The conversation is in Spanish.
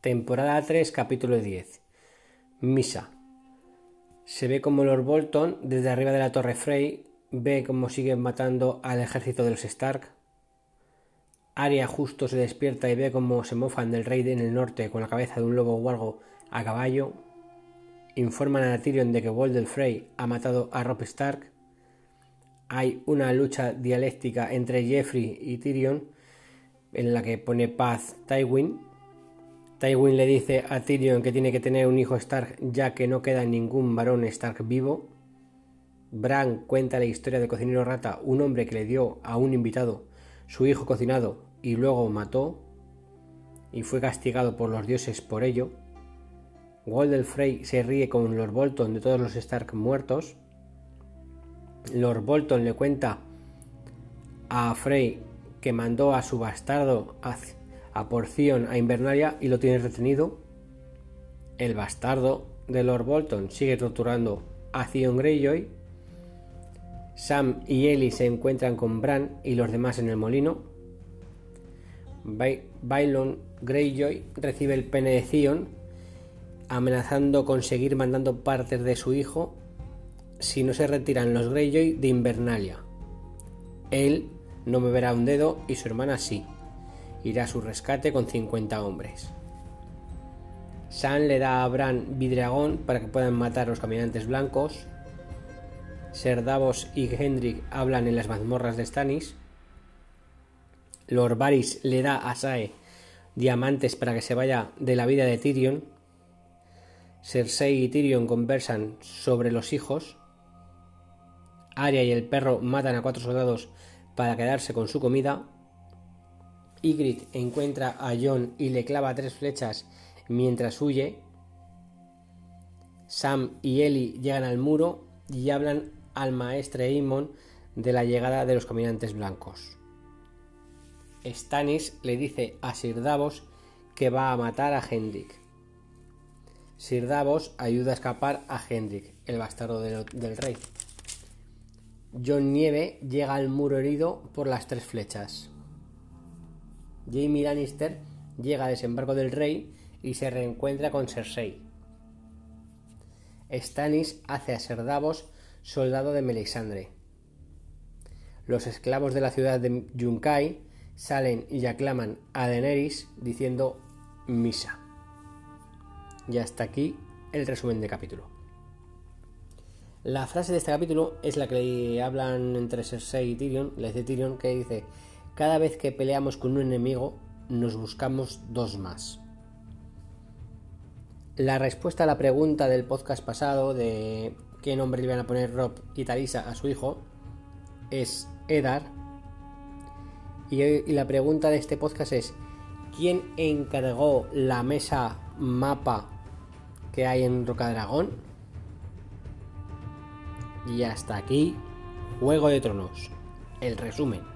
Temporada 3, capítulo 10. Misa. Se ve como Lord Bolton, desde arriba de la Torre Frey, ve cómo siguen matando al ejército de los Stark. Arya justo se despierta y ve cómo se mofan del rey en el norte con la cabeza de un lobo guargo a caballo. Informan a Tyrion de que Walder Frey ha matado a Robb Stark. Hay una lucha dialéctica entre Jeffrey y Tyrion en la que pone paz Tywin Tywin le dice a Tyrion que tiene que tener un hijo Stark ya que no queda ningún varón Stark vivo. Bran cuenta la historia del cocinero rata, un hombre que le dio a un invitado su hijo cocinado y luego mató y fue castigado por los dioses por ello. Walder Frey se ríe con Lord Bolton de todos los Stark muertos. Lord Bolton le cuenta a Frey que mandó a su bastardo a porción a Invernalia y lo tiene retenido. El bastardo de Lord Bolton sigue torturando a Theon Greyjoy. Sam y Ellie se encuentran con Bran y los demás en el molino. Bailon Greyjoy recibe el pene de Theon, amenazando con seguir mandando partes de su hijo si no se retiran los Greyjoy de Invernalia. Él no me verá un dedo y su hermana sí irá a su rescate con 50 hombres. Sam le da a Bran Vidragón para que puedan matar a los caminantes blancos. Ser Davos y Hendrik hablan en las mazmorras de Stannis. Lord le da a Sae diamantes para que se vaya de la vida de Tyrion. Cersei y Tyrion conversan sobre los hijos. Arya y el perro matan a cuatro soldados para quedarse con su comida. Ygritte encuentra a Jon y le clava tres flechas mientras huye. Sam y Ellie llegan al muro y hablan al maestre Aemon de la llegada de los caminantes blancos. Stannis le dice a Sir Davos que va a matar a Hendrik. Sir Davos ayuda a escapar a Hendrik, el bastardo del, del rey. John Nieve llega al muro herido por las tres flechas. Jamie Lannister llega al desembarco del rey y se reencuentra con Cersei. Stannis hace a Ser Davos soldado de Melisandre. Los esclavos de la ciudad de Yunkai salen y aclaman a Daenerys diciendo misa. Y hasta aquí el resumen del capítulo. La frase de este capítulo es la que le hablan entre Cersei y Tyrion, le dice Tyrion que dice cada vez que peleamos con un enemigo, nos buscamos dos más. La respuesta a la pregunta del podcast pasado de qué nombre le iban a poner Rob y Talisa a su hijo es Edar. Y, la pregunta de este podcast es: ¿quién encargó la mesa mapa que hay en Rocadragón? Y hasta aquí, Juego de Tronos. El resumen.